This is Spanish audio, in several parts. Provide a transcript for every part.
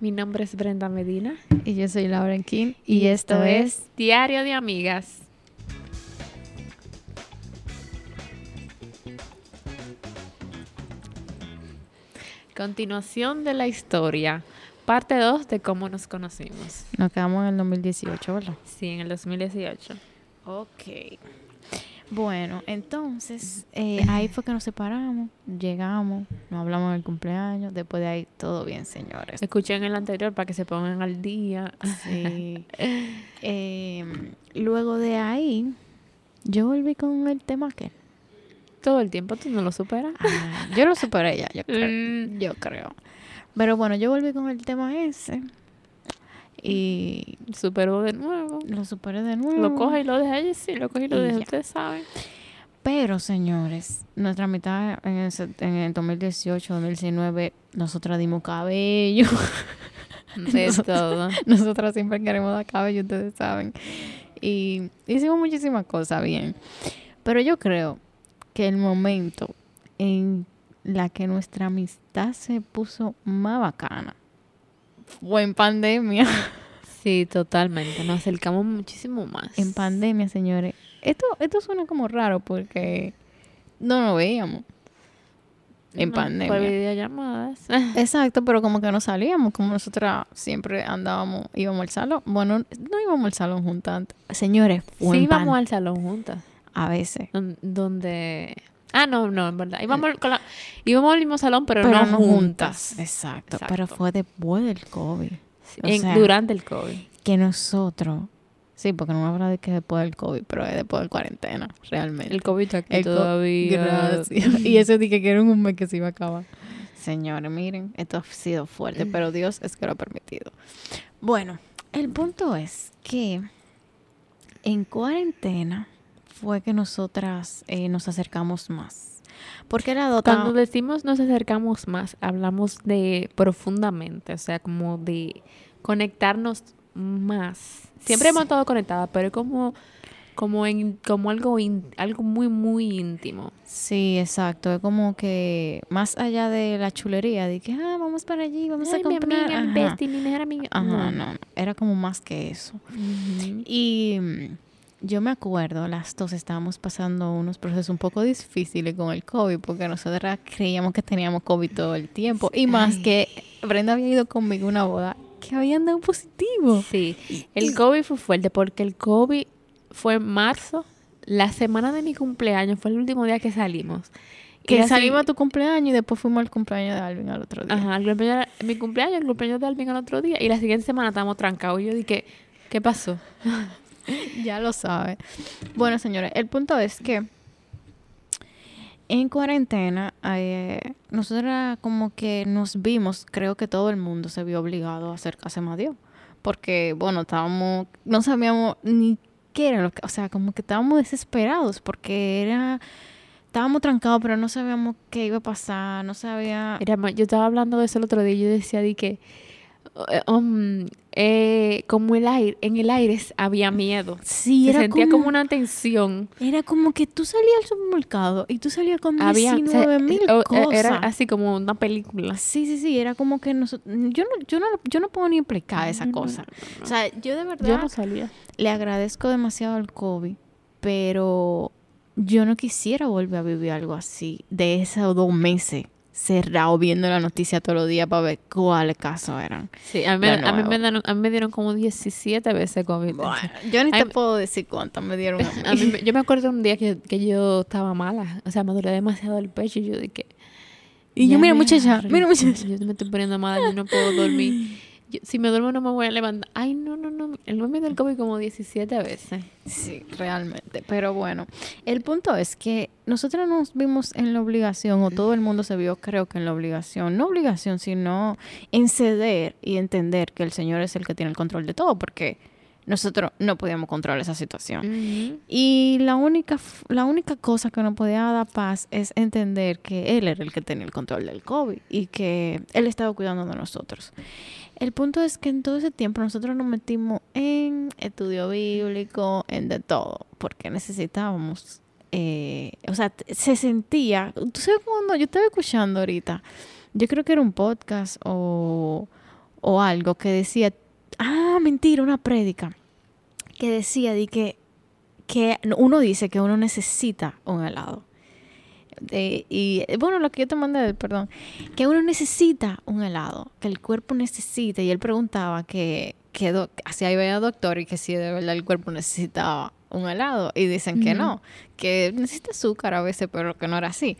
Mi nombre es Brenda Medina. Y yo soy Lauren King. Y, esto, es Diario de Amigas. Continuación de la historia. Parte 2 de cómo nos conocimos. Nos quedamos en el 2018, ¿verdad? Sí, en el 2018. Ok. Bueno, entonces eh, ahí fue que nos separamos, llegamos, nos hablamos del cumpleaños, después de ahí todo bien, señores. Escuchen el anterior para que se pongan al día. Sí. Em, luego de ahí, yo volví con el tema que todo el tiempo tú no lo superas. Ah, yo lo superé ya, yo creo. Mm. yo creo. Pero bueno, yo volví con el tema ese y Superó de nuevo. lo superé de nuevo. Lo coge y lo deja ella, sí, lo coge y lo Y deja, ya. ustedes saben. Pero, señores, nuestra mitad en el, en el 2018, 2019, nosotras dimos cabello. De Nosotros- todo. Nosotras siempre queremos dar cabello, ustedes saben. Y hicimos muchísimas cosas bien. Pero yo creo que el momento en la que nuestra amistad se puso más bacana fue en pandemia. Sí, totalmente. Nos acercamos muchísimo más. En pandemia, señores. Esto, esto suena como raro porque no nos veíamos. En No, pandemia. Por videollamadas. Exacto, pero como que no salíamos, como nosotras siempre andábamos, íbamos al salón. Bueno, no íbamos al salón juntas. Señores, fue Sí, en pan- íbamos al salón juntas. a veces. don- Donde. Ah, no, no, en verdad. Íbamos, con la- íbamos al mismo salón, pero, Pero no, juntas. Exacto, Exacto. Pero fue después del COVID. Sí, O en- sea, durante el COVID. Que nosotros, sí, porque no me habla de que después del COVID, pero es después de cuarentena, realmente. El COVID está aquí El todavía. Gracias. y eso dije que era un mes que se iba a acabar. Señores, miren, esto ha sido fuerte, pero Dios es que lo ha permitido. Bueno, el punto es que en cuarentena fue que nosotras eh, nos acercamos más. Porque la dota... Cuando decimos nos acercamos más, hablamos de profundamente, o sea, como de conectarnos más. Siempre hemos estado conectadas, pero es como, como, en, como algo, in- algo muy, muy íntimo. Sí, exacto. Es como que más allá de la chulería, de que, ah, vamos para allí, vamos Ay, a mi comprar. amiga, mi Ajá. bestie, mi mejor amiga. Ajá, No. Era como más que eso. Y mm, yo me acuerdo, las dos estábamos pasando unos procesos un poco difíciles con el COVID, porque nosotras creíamos que teníamos COVID todo el tiempo. Y más Ay. que Brenda había ido conmigo a una boda que habían dado positivo. Sí, el COVID fue fuerte porque el COVID fue en marzo, la semana de mi cumpleaños, fue el último día que salimos. Que salimos a tu cumpleaños y después fuimos al cumpleaños de Alvin al otro día. Ajá, el cumpleaños- mi cumpleaños, el cumpleaños de Alvin al otro día. Y la siguiente semana estábamos trancados. Y yo dije, ¿qué pasó? Ya lo sabe. Bueno, señores, el punto es que en cuarentena, eh, nosotros como que nos vimos, creo que todo el mundo se vio obligado a acercarse más a Dios. Porque, bueno, estábamos, no sabíamos ni qué era lo que, o sea, como que estábamos desesperados porque era, estábamos trancados, pero no sabíamos qué iba a pasar, no sabía... Era yo estaba hablando de eso el otro día. y Yo decía, di que, um, eh, como el aire, en el aire había miedo. Sí, Se era sentía como, como una tensión. Era como que tú salías al supermercado y tú salías con Había, o sea, 19 mil o- eh, cosas. Era así como una película. Sí, sí, sí, era como que nosotros, yo no, yo no, yo no puedo ni explicar esa No, no, cosa. no. O sea, yo de verdad Yo no salía. le agradezco demasiado al COVID, pero yo no quisiera volver a vivir algo así, de esos dos meses cerrado viendo la noticia todos los días para ver cuáles casos eran. Sí, a mí, a mí, me dieron, a mí me dieron como 17 veces COVID. yo ni Ay, te puedo decir cuántas me dieron a mí. A mí yo me acuerdo un día que, que yo estaba mala, o sea, me dolía demasiado el pecho y yo dije, Y yo, mira muchacha, mira muchacha. Yo me estoy poniendo mala, yo no puedo dormir. Yo- si me duermo no me voy a levantar. Ay, no, no, no. El me del COVID como 17 veces. Sí, realmente. Pero bueno, el punto es que nosotros nos vimos en la obligación, o todo el mundo se vio, creo que en la obligación, no obligación, sino en ceder y entender que el Señor es el que tiene el control de todo, porque nosotros no podíamos controlar esa situación. Y la única, la única cosa que nos podía dar paz es entender que Él era el que tenía el control del COVID y que Él estaba cuidando de nosotros. El punto es que en todo ese tiempo nosotros nos metimos en estudio bíblico, en de todo, porque necesitábamos, eh, o sea, se sentía, tú sabes cuando yo estaba escuchando ahorita, yo creo que era un podcast o, o algo que decía, ah, mentira, una prédica, que decía de que, que uno dice que uno necesita un helado. Eh, y bueno, lo que yo te mandé, perdón, que uno necesita un helado, que el cuerpo necesita. Y él preguntaba que, que si había doctor y que si de verdad el cuerpo necesitaba un helado. Y dicen que no, que necesita azúcar a veces, pero que no era así.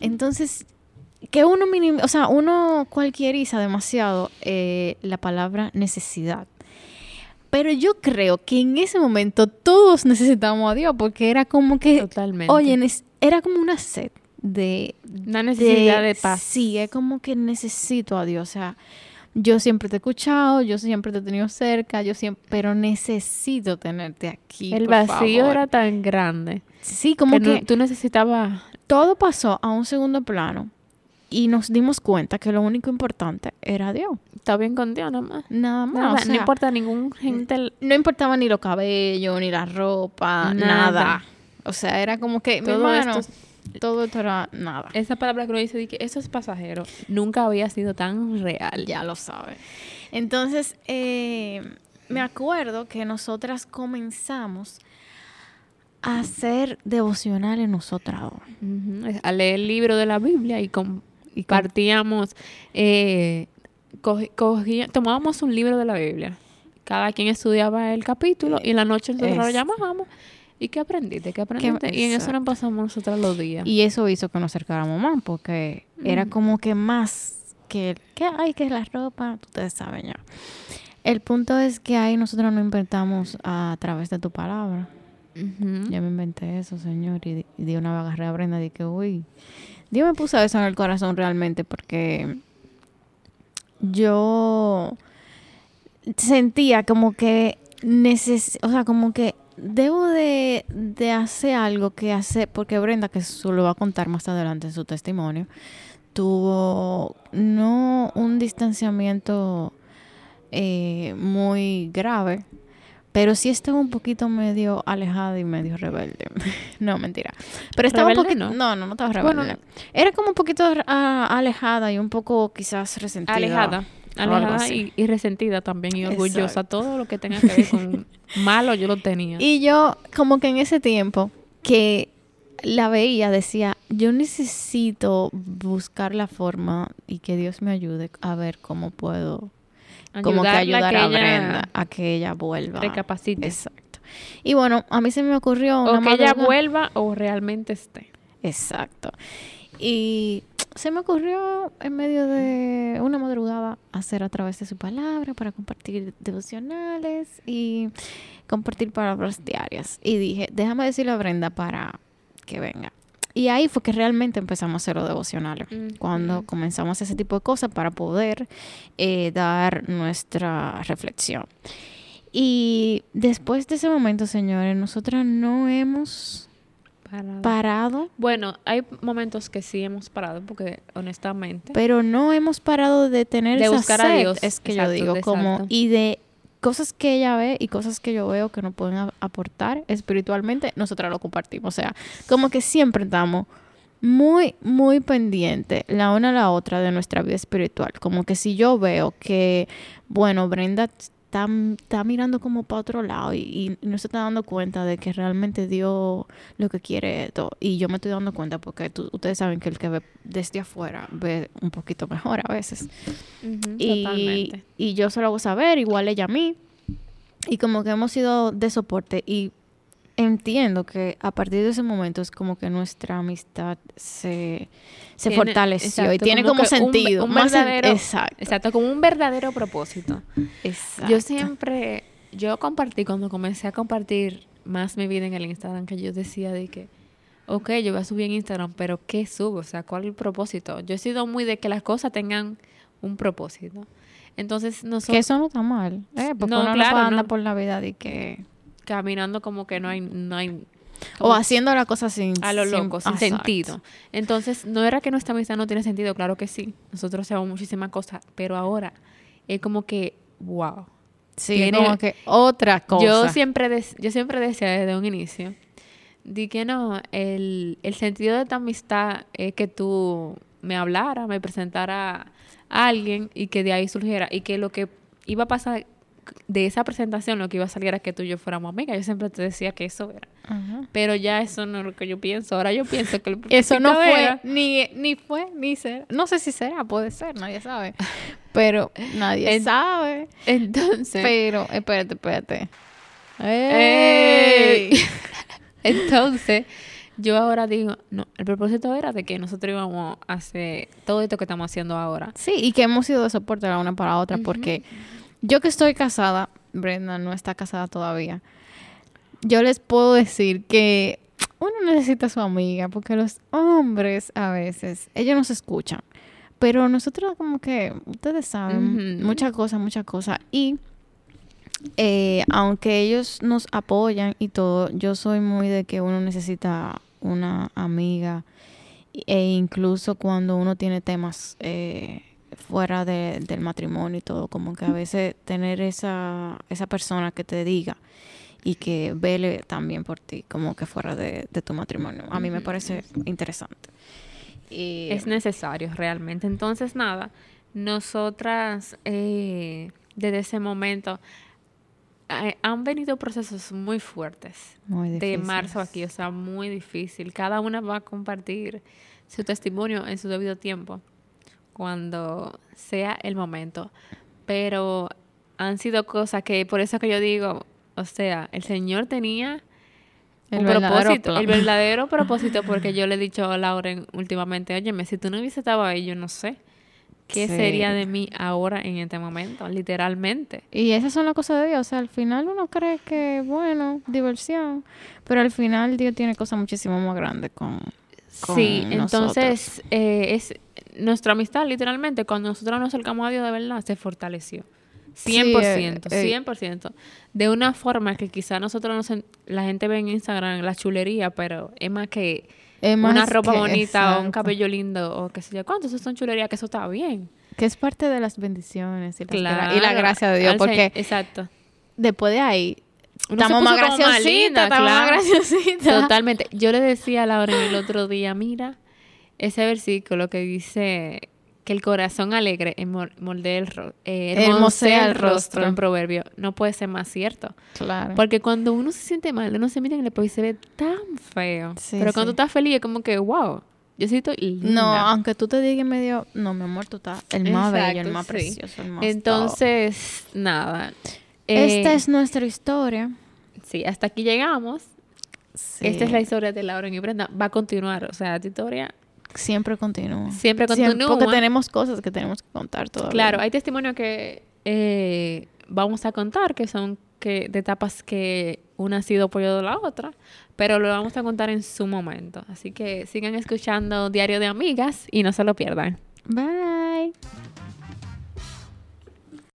Entonces, que uno minim, o sea, uno cualquieriza demasiado eh, la palabra necesidad. Pero yo creo que en ese momento todos necesitamos a Dios porque era como que, Totalmente. oye, era como una sed de... Una necesidad de, paz. Sí, es como que necesito a Dios. O sea, yo siempre te he escuchado, yo siempre te he tenido cerca, yo siempre, pero necesito tenerte aquí. El vacío era tan grande. Sí, como que, tú necesitabas... Todo pasó a un segundo plano y nos dimos cuenta que lo único importante era Dios. Está bien con Dios nada más. Nada más. no importa ningún gente. No importaba ni los cabellos, ni la ropa, nada. O sea, era como que, todo esto todo esto era nada. Esa palabra que uno dice que eso es pasajero, nunca había sido tan real. Ya lo sabe. Entonces, eh, me acuerdo que nosotras comenzamos a hacer devocional en nosotras. A leer el libro de la Biblia y, compartíamos, eh, tomábamos un libro de la Biblia. Cada quien estudiaba el capítulo y en la noche nosotros lo llamábamos ¿Y qué aprendiste? ¿Qué aprendiste? y en eso nos pasamos nosotros los días. Y eso hizo que nos acercáramos más, porque era como que más que, ¿qué hay? que es la ropa? Ustedes saben ya. El punto es que ahí nosotros nos inventamos a través de tu palabra. Ya me inventé eso, señor, y, di una vez agarré a Brenda y dije, uy, Dios me puso eso en el corazón realmente, porque yo sentía como que neces o sea, como que debo de, hacer algo que hace, porque Brenda, que eso lo va a contar más adelante en su testimonio, tuvo no un distanciamiento eh, muy grave, pero sí estaba un poquito medio alejada y medio rebelde. no, mentira. Pero estaba un poquito... No? no, no, estaba rebelde. Era como un poquito ah, alejada y un poco quizás resentida. Alejada. Alejada y, resentida también y orgullosa. Todo lo que tenga que ver con malo yo lo tenía. Y yo como que en ese tiempo que la veía decía, yo necesito buscar la forma y que Dios me ayude a ver cómo puedo como que ayudar a, Brenda a que ella vuelva. Recapacite. Exacto. Y bueno, a mí se me ocurrió o que ella vuelva o realmente esté. Exacto. Y se me ocurrió en medio de una madrugada hacer a través de su palabra para compartir devocionales y compartir palabras diarias. Y dije, déjame decirle a Brenda para que venga. Y ahí fue que realmente empezamos a hacer los devocionales, cuando comenzamos ese tipo de cosas para poder eh, dar nuestra reflexión. Y después de ese momento, señores, nosotras no hemos parado. Bueno, hay momentos que sí hemos parado, porque honestamente. Pero no hemos parado de tener de buscar a Dios. Es que yo digo, como, y de cosas que ella ve y cosas que yo veo que nos pueden aportar espiritualmente, nosotras lo compartimos. O sea, como que siempre estamos muy, muy pendientes la una a la otra de nuestra vida espiritual. Como que si yo veo que, bueno, Brenda está, mirando como para otro lado y, no se está dando cuenta de que realmente Dios lo que quiere todo. Y yo me estoy dando cuenta porque ustedes saben que el que ve desde afuera ve un poquito mejor a veces. y, y yo se lo hago saber, igual ella a mí. Y como que hemos sido de soporte y entiendo que a partir de ese momento es como que nuestra amistad se, se fortaleció y tiene como, sentido. Un, verdadero, exacto. como un verdadero propósito. Exacto. Yo siempre, yo compartí, cuando comencé a compartir más mi vida en el Instagram, que yo decía de que, ok, yo voy a subir en Instagram, pero ¿qué subo? O sea, ¿cuál es el propósito? Yo he sido muy de que las cosas tengan un propósito. Entonces, nosotros... Que eso no está mal, ¿eh? Porque no, uno claro, no por la vida de que caminando como que no hay, no hay o haciendo la cosa sin a lo loco, sin, sentido. Entonces, no era que nuestra amistad no tiene sentido, claro que sí. Nosotros hacemos muchísimas cosas, pero ahora es como que wow. Sí, como que otra cosa. Yo siempre yo siempre decía desde un inicio di que no, el, el sentido de tu amistad es que tú me hablara, me presentara a alguien y que de ahí surgiera y que lo que iba a pasar de esa presentación lo que iba a salir era que tú y yo fuéramos amigas. Yo siempre te decía que eso era. Pero ya eso no es lo que yo pienso. Ahora yo pienso que eso no fue ni, ni fue ni será. No sé si será, puede ser, nadie sabe. Pero nadie sabe. Entonces. Pero, espérate, espérate. Entonces, yo ahora digo, no, el propósito era de que nosotros íbamos a hacer todo esto que estamos haciendo ahora. Sí, y que hemos sido de soporte la una para la otra, porque yo que estoy casada, Brenda no está casada todavía. Yo les puedo decir que uno necesita a su amiga, porque los hombres a veces, ellos nos escuchan. Pero nosotros como que, ustedes saben, muchas cosas, muchas cosas. Y eh, aunque ellos nos apoyan y todo, yo soy muy de que uno necesita una amiga e incluso cuando uno tiene temas eh, fuera del matrimonio y todo, como que a veces tener esa, esa persona que te diga y que vele también por ti, como que fuera de, tu matrimonio. A mí me parece interesante. Y, es necesario realmente. Entonces, nada, nosotras eh, desde ese momento eh, han venido procesos muy fuertes de marzo aquí, o sea, muy difícil. Cada una va a compartir su testimonio en su debido tiempo, cuando sea el momento. Pero han sido cosas que, por eso que yo digo, o sea, el Señor tenía el propósito, el verdadero propósito, porque yo le he dicho a Lauren últimamente, óyeme, si tú no hubiese estado ahí, yo no sé. ¿Qué sería de mí ahora en este momento? Literalmente. Y esas son las cosas de Dios. O sea, al final uno cree que, bueno, diversión. Pero al final Dios tiene cosas muchísimo más grandes con, Sí, entonces eh, es nuestra amistad, literalmente, cuando nosotros nos acercamos a Dios de verdad, se fortaleció. 100%, 100%. Eh, eh. De una forma que quizá nosotros, no la gente ve en Instagram la chulería, pero es más que una ropa bonita o un cabello lindo o qué sé yo. ¿Cuántos son chulerías? Que eso está bien. Que es parte de las bendiciones y, la gracia de Dios. Porque exacto. después de ahí, estamos más graciositas, estamos más graciositas. Totalmente. Yo le decía a Laura el otro día, mira, ese versículo que dice que el corazón alegre moldea el, eh, hermosea el rostro en proverbio, no puede ser más cierto. Claro. Porque cuando uno se siente mal, uno se mira en el espejo y se ve tan feo. Pero cuando estás feliz es como que, wow, yo siento No, aunque tú te digas medio, no, mi amor, tú estás el más bello, el más precioso, el más Entonces, nada. Esta eh, es nuestra historia. Sí, hasta aquí llegamos. Esta es la historia de Laura y Brenda. Va a continuar, o sea, esta historia Siempre continúa. Siempre continúa. porque tenemos cosas que tenemos que contar todavía. Claro, hay testimonios que eh, vamos a contar que son que de etapas que una ha sido apoyado a la otra, pero lo vamos a contar en su momento. Así que sigan escuchando Diario de Amigas y no se lo pierdan. Bye.